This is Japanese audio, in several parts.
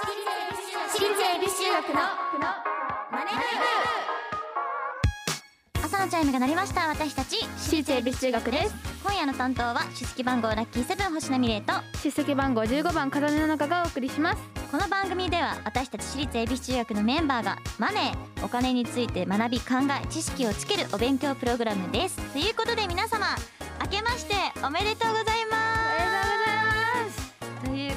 私立恵比寿中学のマネブ朝のチャイムが鳴りました私たち私立恵比寿中学です今夜の担当は出席番号ラッキーセブン星名美玲と出席番号15番風の中がお送りしますこの番組では私たち私立恵比寿中学のメンバーがマネーお金について学び考え知識をつけるお勉強プログラムですということで皆様明けましておめでとうございます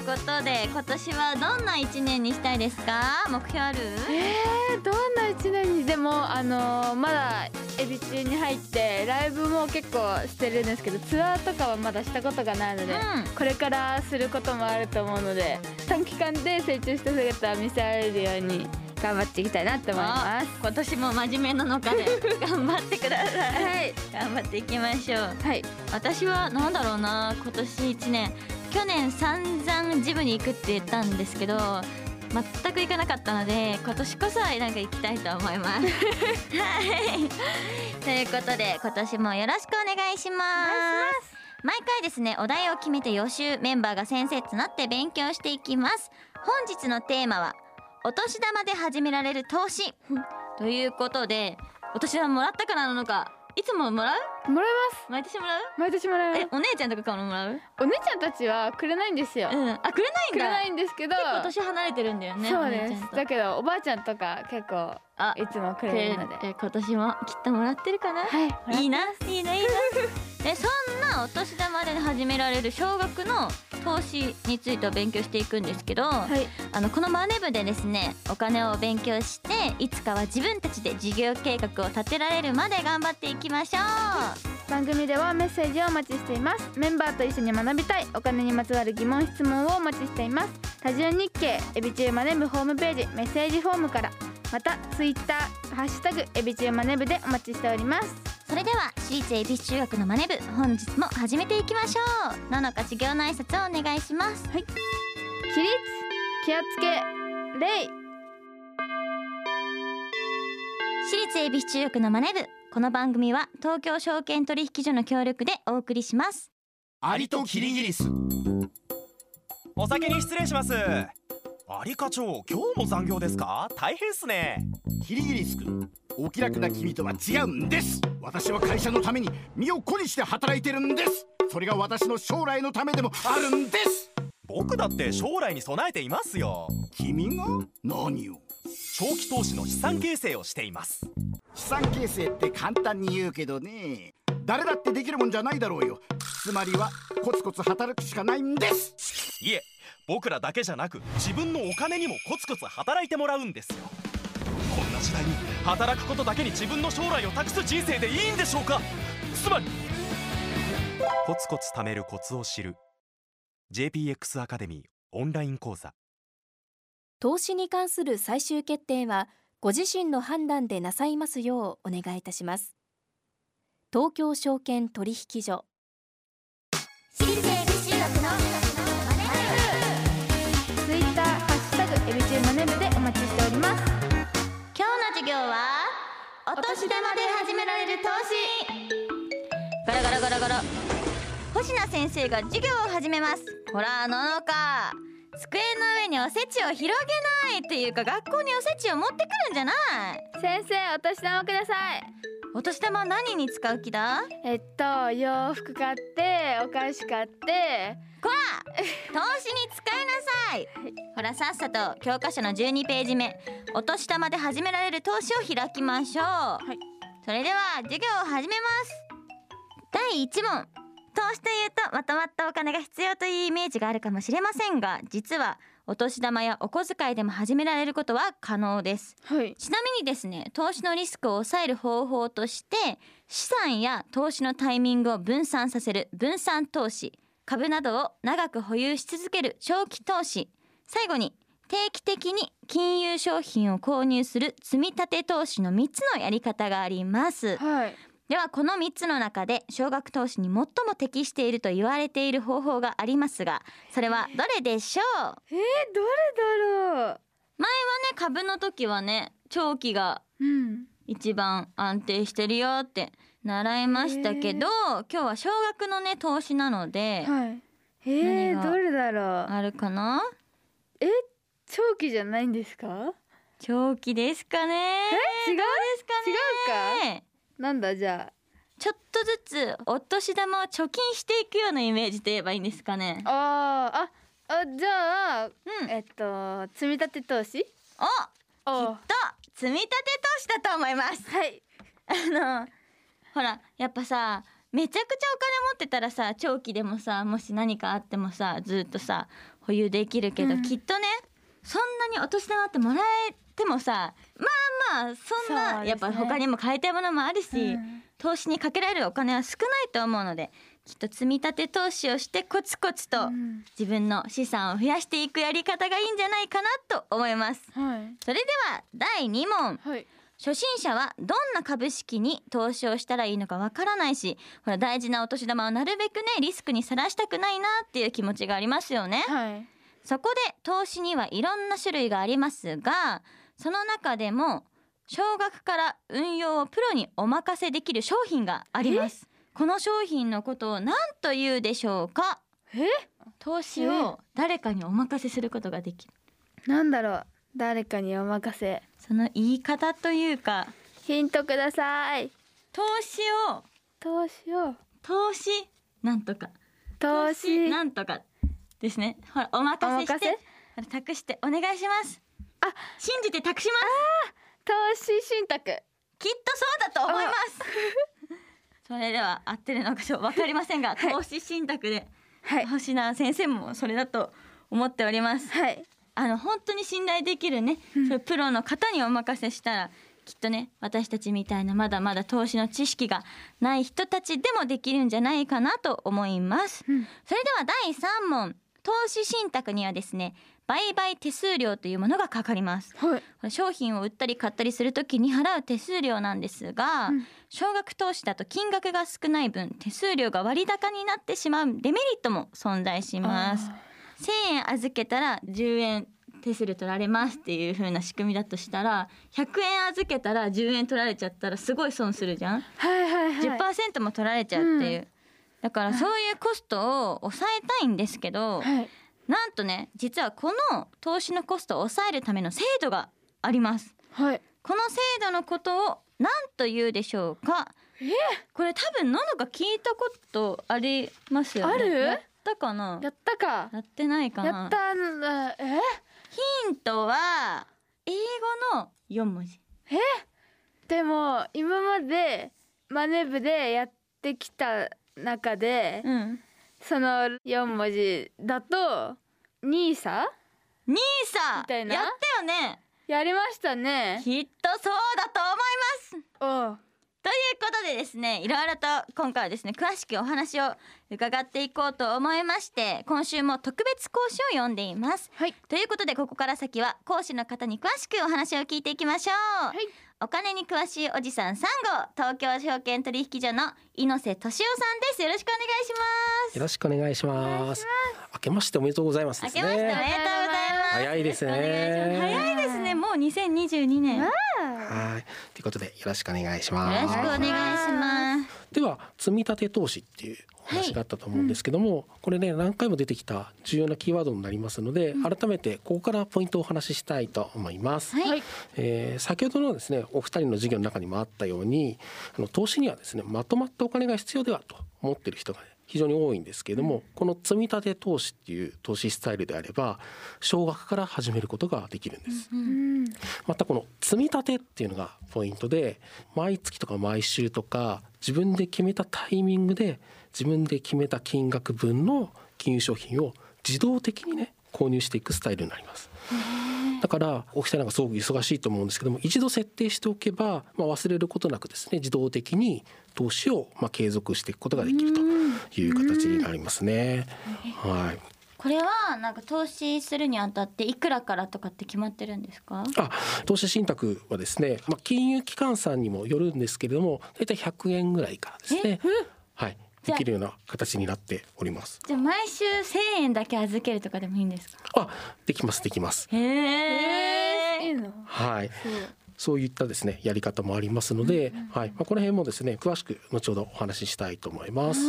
ことで今年はどんな一年にしたいですか？目標ある？えー、どんな一年に？でもあのーまだエビ中に入ってライブも結構してるんですけどツアーとかはまだしたことがないので、うん。これからすることもあると思うので短期間で成長した姿を見せられるように頑張っていきたいなって思います。今年も真面目なのかで 頑張ってください。はい。頑張っていきましょう。はい。私はなんだろうな今年一年去年散々ジムに行くって言ったんですけど全く行かなかったので今年こそはなんか行きたいと思います。はい。ということで今年もよろしくお願いします。毎回ですねお題を決めて予習メンバーが先生となって勉強していきます。本日のテーマはお年玉で始められる投資。ということでお年玉もらったからなのかいつももらう？もらいます。毎年もらう？毎年もらいます。えお姉ちゃんとかからもらう？お姉ちゃんたちはくれないんですよ、うん。あくれないんだ。くれないんですけど。結構年離れてるんだよねそうお姉ちゃんと。ですだけどおばあちゃんとか結構あいつもくくれれるので。て今年もきっともらってるかな？はい。いいないいないいな。えそんなお年玉で始められる少額の投資についてを勉強していくんですけど、はい。あのこのマネ部でですねお金を勉強していつかは自分たちで事業計画を立てられるまで頑張っていきましょう。番組ではメッセージをお待ちしています。メンバーと一緒に学びたいお金にまつわる疑問質問をお待ちしています。多重日経エビチューマネブホームページメッセージフォームからまたツイッターハッシュタグエビチューマネブでお待ちしておりますそれでは私立恵比寿中学のマネ部本日も始めていきましょう。ののか授業の挨拶をお願いします。起立気をつけ礼私立恵比寿中学のマネ部この番組は東京証券取引所の協力でお送りします。アリとキリギリス。お先に失礼しますアリ課長今日も残業ですか？大変っすね。キリギリス君お気楽な君とは違うんです。私は会社のために身を粉にして働いてるんです。それが私の将来のためでもあるんです。僕だって将来に備えていますよ。君が？何を？長期投資の資産形成をしています。資産形成って簡単に言うけどね誰だってできるもんじゃないだろうよ。つまりはコツコツ働くしかないんです。いえ僕らだけじゃなく自分のお金にもコツコツ働いてもらうんですよ。こんな時代に働くことだけに自分の将来を託す人生でいいんでしょうか？つまりコツコツ貯めるコツを知る。JPX アカデミーオンライン講座。投資に関する最終決定はご自身の判断でなさいますようお願いいたします。東京証券取引所。エビチューマネブでお待ちしております。今日の授業はお年玉で始められる投資。ガラガラガラガラ。星名先生が授業を始めます。ほらののか。机の上におせちを広げないっていうか学校におせちを持ってくるんじゃない。先生お年玉ください。お年玉何に使う気だ？えっと洋服買ってお菓子買ってこら投資に使いなさい。ほらさっさと教科書の12ページ目。お年玉で始められる投資を開きましょう、い。それでは授業を始めます。第1問。投資というとまとまったお金が必要というイメージがあるかもしれませんが実はお年玉やお小遣いでも始められることは可能です。はい。ちなみにですね投資のリスクを抑える方法として資産や投資のタイミングを分散させる分散投資株などを長く保有し続ける長期投資。最後に定期的に金融商品を購入する積み立て投資の3つのやり方があります。はい。ではこの3つの中で少額投資に最も適していると言われている方法がありますがそれはどれでしょう？えー、どれだろう？ね株の時はね長期がうん。一番安定してるよって習いましたけど今日は少額のね投資なのではい。えー、どれだろう？あるかな？え長期じゃないんですか？長期ですかね。違う？ですかね。違うか？なんだじゃちょっとずつお年玉を貯金していくようなイメージと言えばいいんですかね。ああーああじゃあうん。えっと積み立て投資？おおきっと積み立て投資だと思います。はい。あのほらやっぱさめちゃくちゃお金持ってたらさ長期でもさもし何かあってもさずっとさ保有できるけど、うん。きっとねそんなにお年玉ってもらえてもさまあまあそんなそうですね。やっぱ他にも買いたいものもあるし、うん。投資にかけられるお金は少ないと思うのできっと積み立て投資をしてコツコツとうん。自分の資産を増やしていくやり方がいいんじゃないかなと思います。はい。それでは第2問。はい初心者はどんな株式に投資をしたらいいのかわからないしほら大事なお年玉をなるべくねリスクにさらしたくないなっていう気持ちがありますよね。はい。そこで投資にはいろんな種類がありますがその中でも少額から運用をプロにお任せできる商品があります。この商品のことを何というでしょうか？え？投資を誰かにお任せすることができる。なんだろう。誰かにお任せその言い方というかヒントください。投資を投資を。投資なんとか。投資。なんとか。ですね。ほらお任せして。託して。お願いします。あ。信じて託します。投資信託。きっとそうだと思います。それでは合ってるのかちょっとわかりませんが、はい。投資信託ではい。星名先生もそれだと思っております。はいあの本当に信頼できるね、うん。プロの方にお任せしたらきっとね私たちみたいなまだまだ投資の知識がない人たちでもできるんじゃないかなと思います、うん。それでは第3問。投資信託にはですね売買手数料というものがかかります。はい。商品を売ったり買ったりするときに払う手数料なんですが、うん。少額投資だと金額が少ない分手数料が割高になってしまうデメリットも存在します1000円預けたら10円手数料取られますっていう風な仕組みだとしたら100円預けたら10円取られちゃったらすごい損するじゃん、はいはいはい。10%も取られちゃうっていう、うん。だからそういうコストを抑えたいんですけど、はい。なんとね実はこの投資のコストを抑えるための制度があります。はい。この制度のことを何と言うでしょうか？えこれ多分ののか聞いたことありますよね。ある？やったかな？やったか。やってないかな？やったんだ。え？ヒントは英語の4文字。でも今までマネ部でやってきた中で、うん。その4文字だとニーサ？ニーサ！みたいな？やったよね。やりましたね。きっとそうだと思います。おうということでですねいろいろと今回はですね詳しくお話を伺っていこうと思いまして今週も特別講師を読んでいます。はい。ということでここから先は講師の方に詳しくお話を聞いていきましょう、はい。お金に詳しいおじさん3号東京証券取引所の猪瀬俊夫さんです。よろしくお願いします。よろしくお願いします。明けましておめでとうございますです明けましておめでとうございね。ます。早いですね。早いですね。もう2022年。よはい。ということでよろしくお願いしろます。しくお願いしますでは積み立て投資っていうお話があったと思うんですけども、これね何回も出てきた重要なキーワードになりますので、改めてここからポイントをお話ししたいと思います。はい、はいえー先ほどのですねお二人の授業の中にもあったようにあの投資にはですねまとまったお金が必要ではと思っている人が、ね、非常に多いんですけれども、この積み立て投資っていう投資スタイルであれば少額から始めることができるんです。うんまたこの積み立てっていうのがポイントで毎月とか毎週とか自分で決めたタイミングで自分で決めた金額分の金融商品を自動的にね購入していくスタイルになります。だからお二人なんかすごく忙しいと思うんですけども一度設定しておけば、まあ、忘れることなくですね自動的に投資をまあ継続していくことができるという形になりますね。はい。これはなんか投資するにあたっていくらからとかって決まってるんですか？あ投資信託はですね、まあ、金融機関さんにもよるんですけれども大体100円ぐらいからですね、はい、できるような形になっております。じゃあ毎週1000円だけ預けるとかでもいいんですか？あできますできます。へええーい。い。のはい。そういったですねやり方もありますので、はい。まあ、この辺もですね詳しく後ほどお話ししたいと思います。あ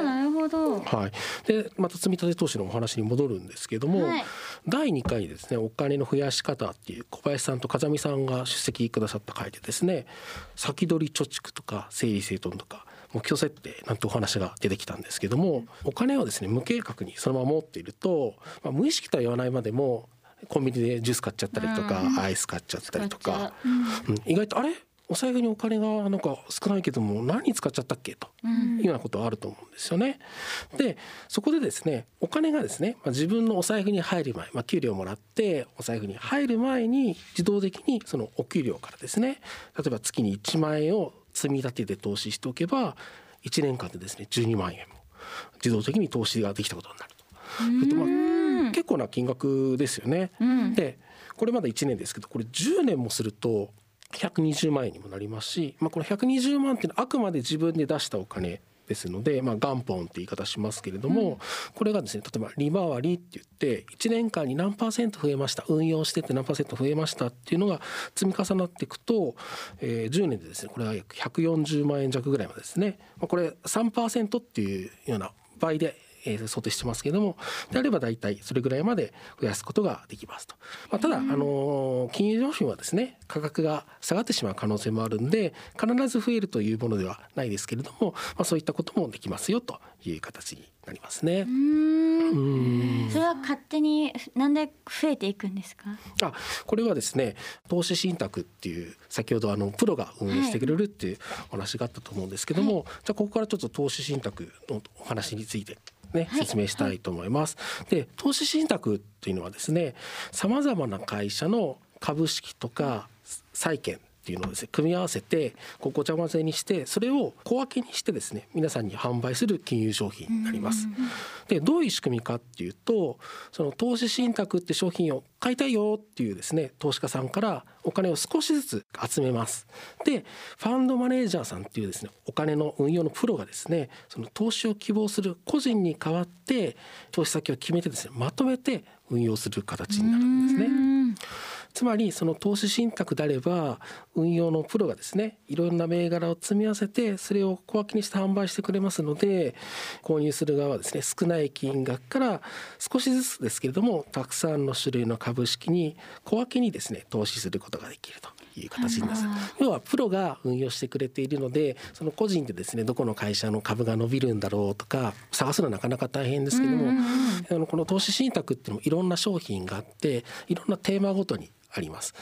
ーなるほど。はい、でまた積み立て投資のお話に戻るんですけども、はい。第2回ですねお金の増やし方っていう小林さんと風見さんが出席くださった回でですね先取り貯蓄とか整理整頓とか目標設定なんてお話が出てきたんですけどもお金をですね無計画にそのまま持っていると、まあ、無意識とは言わないまでもコンビニでジュース買っちゃったりとか、アイス買っちゃったりとか、う。ん。意外とあれお財布にお金がなんか少ないけども何に使っちゃったっけ？というようなことはあると思うんですよね。でそこでですねお金がですね、まあ、自分のお財布に入る前、まあ、給料もらってお財布に入る前に自動的にそのお給料からですね例えば月に1万円を積み立てて投資しておけば1年間でですね12万円も自動的に投資ができたことになると。えっとまあ、結構な金額ですよね。でこれまだ1年ですけどこれ10年もすると120万円にもなりますし、まあ、この120万っていうのはあくまで自分で出したお金ですので、まあ、元本って言い方しますけれども、これがですね例えば利回りって言って1年間に何パーセント増えました運用してって何パーセント増えましたっていうのが積み重なっていくと、えー10年でですねこれは約140万円弱ぐらいまでですね、まあ、これ3%っていうような倍でえー想定してますけれどもであれば大体それぐらいまで増やすことができますと、まあ、ただ、あのー金融商品はですね価格が下がってしまう可能性もあるんで必ず増えるというものではないですけれども、まあ、そういったこともできますよという形になりますね。うん。それは勝手になんで増えていくんですか？あこれはですね投資信託っていう先ほどあのプロが運営してくれるっていうお話があったと思うんですけども、じゃあここからちょっと投資信託のお話についてね、はい説明したいと思います。で投資信託っていうのはですねさまざまな会社の株式とか債券っていうのをですね組み合わせてこうごちゃ混ぜにしてそれを小分けにしてですね皆さんに販売する金融商品になります。でどういう仕組みかっていうとその投資信託って商品を買いたいよっていうですね投資家さんからお金を少しずつ集めます。でファンドマネージャーさんっていうですねお金の運用のプロがですねその投資を希望する個人に代わって投資先を決めてですねまとめて運用する形になるんですね。つまりその投資信託であれば運用のプロがですねいろんな銘柄を積み合わせてそれを小分けにして販売してくれますので購入する側はですね少ない金額から少しずつですけれどもたくさんの種類の株式に小分けにですね投資することができるという形になります。要はプロが運用してくれているのでその個人でですねどこの会社の株が伸びるんだろうとか探すのはなかなか大変ですけども、あのこの投資信託っていうのもいろんな商品があっていろんなテーマごとにあります。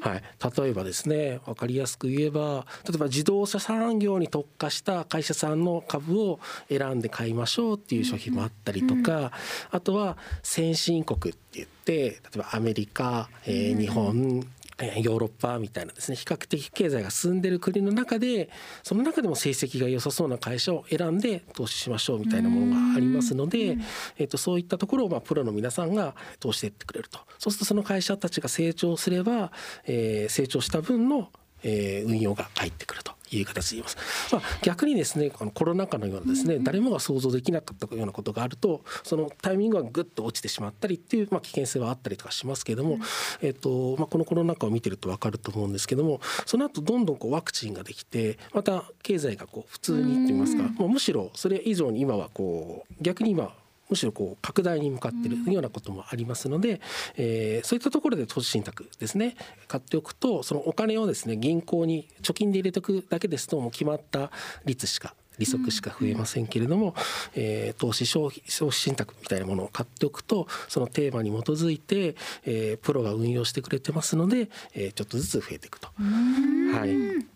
はい、例えばですね分かりやすく言えば例えば自動車産業に特化した会社さんの株を選んで買いましょうっていう商品もあったりとか、あとは先進国って言って例えばアメリカ、えー日本えーヨーロッパみたいなですね比較的経済が進んでる国の中でその中でも成績が良さそうな会社を選んで投資しましょうみたいなものがありますので、えー、とそういったところをまあプロの皆さんが投資していってくれるとそうするとその会社たちが成長すれば、えー成長した分の、えー運用が返ってくると。いう形で言います、まあ、逆にですねこのコロナ禍のようなですね、誰もが想像できなかったようなことがあるとそのタイミングがぐっと落ちてしまったりっていう、まあ、危険性はあったりとかしますけれども、えっとまあ、このコロナ禍を見てると分かると思うんですけどもその後どんどんこうワクチンができてまた経済がこう普通にと言いますか、もうむしろそれ以上に今はこう逆に今むしろこう拡大に向かっているようなこともありますので、えーそういったところで投資信託ですね買っておくとそのお金をですね銀行に貯金で入れておくだけですともう決まった率しか利息しか増えませんけれども、えー投資消費消費信託みたいなものを買っておくとそのテーマに基づいて、えープロが運用してくれてますので、えーちょっとずつ増えていくと。はい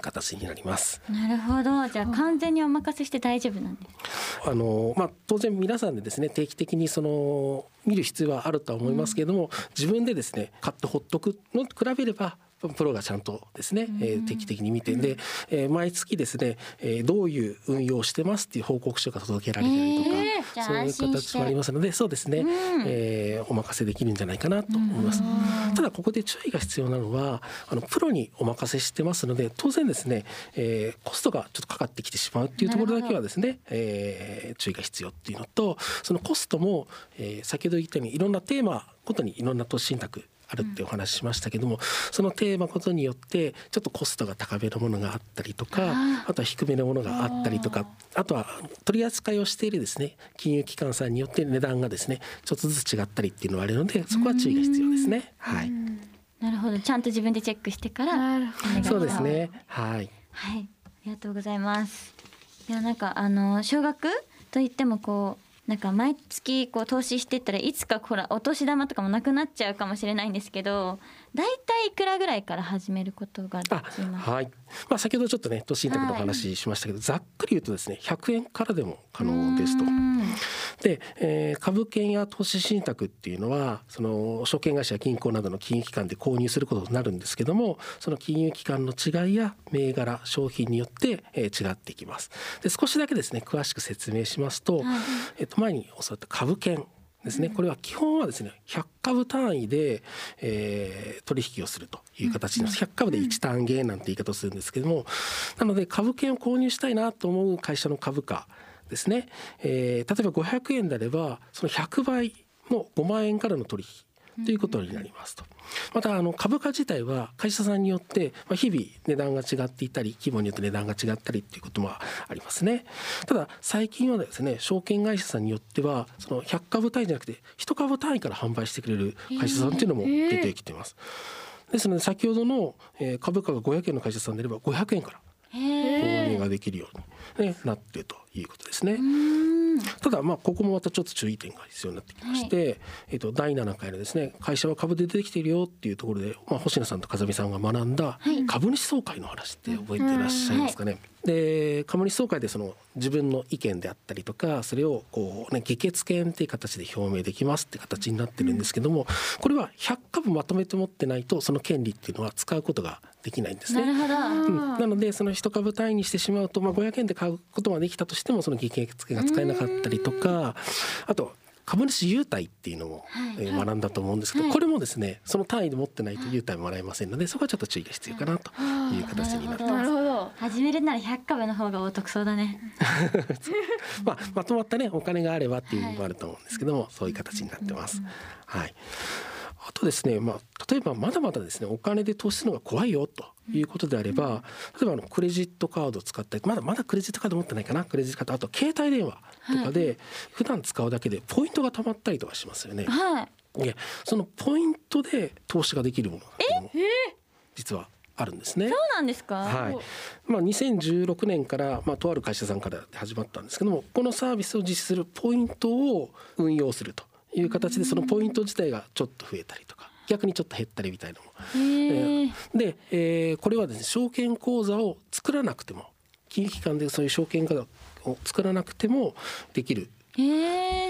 形になります。なるほどじゃあ完全にお任せして大丈夫なんですあのまあ、当然皆さんでですね定期的にその見る必要はあるとは思いますけれども、自分でですね買ってほっとくのと比べればプロがちゃんとですね、えー定期的に見てで、えー毎月ですね、えーどういう運用をしてますっていう報告書が届けられたりとか、えーそういう形もありますのでそうですね、えーお任せできるんじゃないかなと思います。ただここで注意が必要なのはあのプロにお任せしてますので当然ですね、えーコストがちょっとかかってきてしまうっていうところだけはですね、えー注意が必要っていうのとそのコストも、えー先ほど言ったようにいろんなテーマごとにいろんな投資信託ああるってお話ししましたけども、そのテーマことによってちょっとコストが高めのものがあったりとかあとは低めのものがあったりとかあとは取り扱いをしているですね金融機関さんによって値段がですねちょっとずつ違ったりっていうのがあるのでそこは注意が必要ですね。はい、なるほど。ちゃんと自分でチェックしてからそうですね。はい。はい、ありがとうございます。いやなんかあの少額といってもこうなんか毎月こう投資してったらいつかほらお年玉とかもなくなっちゃうかもしれないんですけど、だいたいいくらぐらいから始めることがであきます？か。はい。まあ先ほどちょっとね投資信託のお話ししましたけど、ざっくり言うとですね100円からでも可能ですとう。んで、えー株券や投資信託っていうのはその証券会社や銀行などの金融機関で購入することになるんですけどもその金融機関の違いや銘柄商品によって、えー違っていきますで少しだけですね詳しく説明しますと、えっと前に教わった株券ですね、これは基本はですね100株単位で、えー取引をするという形になります。100株で1単元なんて言い方をするんですけどもなので株券を購入したいなと思う会社の株価ですね、えー例えば500円であればその100倍の5万円からの取引ということになりますと。またあの株価自体は会社さんによってまあ日々値段が違っていたり規模によって値段が違ったりっていうこともありますね。ただ最近はですね証券会社さんによってはその100株単位じゃなくて1株単位から販売してくれる会社さんっていうのも出てきています。ですので先ほどのえー株価が500円の会社さんであれば500円から購入ができるように、ね、なっているということですね。ただまあここもまたちょっと注意点が必要になってきまして、えっと第7回のですね会社は株で出てきているよっていうところで、まあ、星野さんと風見さんが学んだ株主総会の話って覚えていらっしゃいますかね。で株主総会でその自分の意見であったりとかそれをこうね議決権っていう形で表明できますって形になってるんですけどもこれは100株まとめて持ってないとその権利っていうのは使うことができないんですね。なるほど。うん。なのでその一株単位にしてしまうと、まあ、500円で買うことができたとしてもその議決権が使えなかったりとかあと株主優待っていうのも、えー学んだと思うんですけど、これもですねその単位で持ってないと優待もらえませんのでそこはちょっと注意が必要かなという形になってなるほど。始めるなら100株の方がお得そうだね。まあ、まとまったねお金があればっていうのもあると思うんですけども、そういう形になってます。はい。あとですね、まあ、例えばまだまだですねお金で投資するのが怖いよということであれば、例えばあのクレジットカードを使ったりまだまだクレジットカード持ってないかなクレジットカードあと携帯電話とかで普段使うだけでポイントが貯まったりとかしますよね。はい。いやそのポイントで投資ができるものっていうのも実はあるんですね。そうなんですか？はいまあ、2016年から、まあ、とある会社さんから始まったんですけどもこのサービスを実施するポイントを運用するという形でそのポイント自体がちょっと増えたりとか逆にちょっと減ったりみたいなのもへえ。で、えーこれはですね証券口座を作らなくても金融機関でそういう証券口座を作らなくてもできる。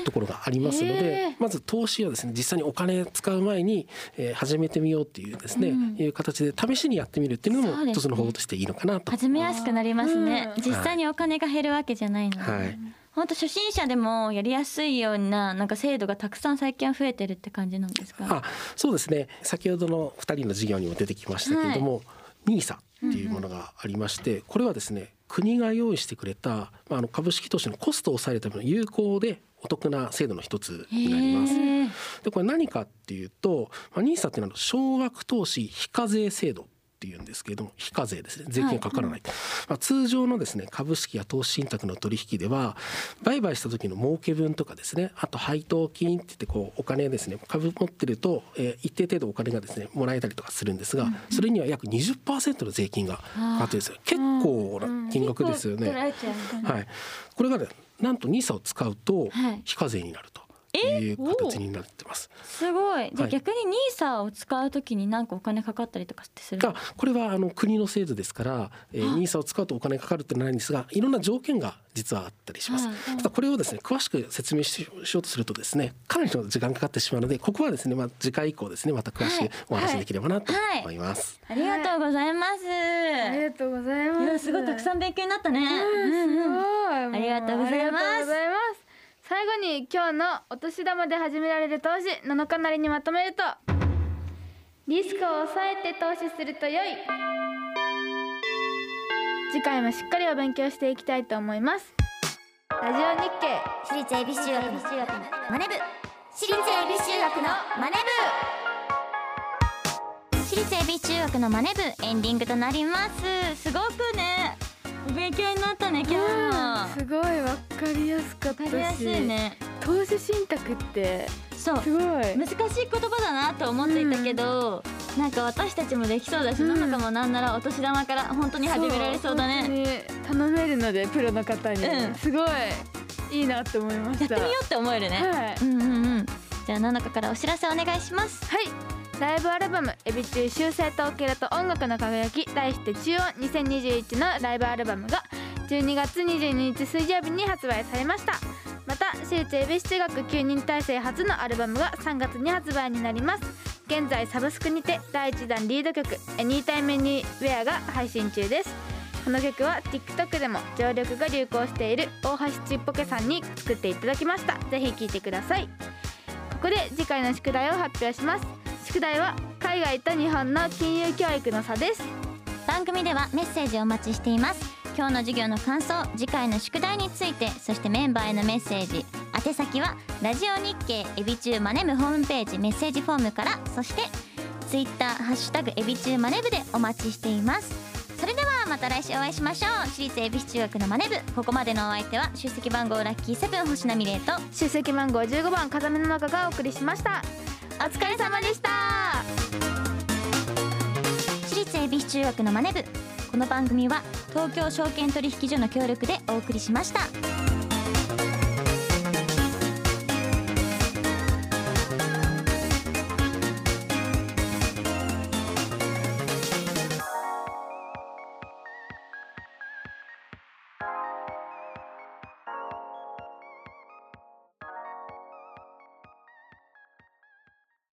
ところがありますので、まず投資はですね実際にお金使う前に、えー始めてみようっていうですね、いう形で試しにやってみるっていうのも一つの方法としていいのかなと。始めやすくなりますね。実際にお金が減るわけじゃないので。はい本当初心者でもやりやすいようななんか制度がたくさん最近は増えてるって感じなんですか？あそうですね。先ほどの2人の授業にも出てきましたけれども、NISA っていうものがありまして、これはですね国が用意してくれた、まあ、あの株式投資のコストを抑えるための有効でお得な制度の一つになります。でこれ何かっていうと、まあ、NISA っていうのは少額投資非課税制度っていうんですけれども非課税ですね。税金がかからない、まあ、通常のですね株式や投資信託の取引では売買した時の儲け分とかですねあと配当金って言ってこうお金ですね株持ってると、えー一定程度お金がですねもらえたりとかするんですが、それには約20%の税金がかかってるんですよ。結構な金額ですよね。はい、これがねなんと NISA を使うとはい。非課税になるという形になってます。すごい。じゃあはい逆にニーサを使うときになんかお金かかったりとかってする。あこれはあの国の制度ですから、えー、NISA を使うとお金かかるってないんですがいろんな条件が実はあったりします。はいただこれをですね詳しく説明ししようとするとですねかなりの時間かかってしまうのでここはですねまあ次回以降ですねまた詳しくお話しできればなとはい思います。ありがとうございます。ありがとうございますすごいたくさん勉強になったね。すうんうんごいありがとうございます最後に今日のお年玉で始められる投資7日なりにまとめるとリスクを抑えて投資すると良い。次回もしっかりお勉強していきたいと思います。ラジオ日経私立恵比寿中学のマネ部。私立恵比寿中学のマネ部。中学のマネ部エンディングとなります。すごくね。勉強になったね今日。もすごいわかりやすかったし。わかりやすいね。投資信託ってそう。すごい。難しい言葉だなと思っていたけど、なんか私たちもできそうだし、うん。のもなんならお年玉から本当に始められそうだね。ね。頼めるのでプロの方に、うん。すごいいいなって思いまやっしてたみようって思えるね、はい。うんうんうん。じゃあののかからお知らせお願いします。はいライブアルバム「エビ中修正とオケラと音楽の輝き」題して中音2021のライブアルバムが12月22日水曜日に発売されました。また私立恵比寿中学9人体制初のアルバムが3月に発売になります。現在サブスクにて第1弾リード曲「エニータイムニウェア」が配信中です。この曲は TikTok でも常緑が流行している大橋ちっぽけさんに作っていただきました。ぜひ聴いてください。ここで次回の宿題を発表します。宿題は海外と日本の金融教育の差です。番組ではメッセージをお待ちしています。今日の授業の感想次回の宿題についてそしてメンバーへのメッセージ。宛先はラジオ日経エビ中マネ部ホームページメッセージフォームからそしてツイッターハッシュタグエビ中マネ部でお待ちしています。それではまた来週お会いしましょう。私立恵比寿中学のマネ部。ここまでのお相手は出席番号ラッキーセブン星名美玲と出席番号15番風見の中がお送りしましたお疲れ様でした。私立恵比寿中学のマネ部。この番組は東京証券取引所の協力でお送りしました。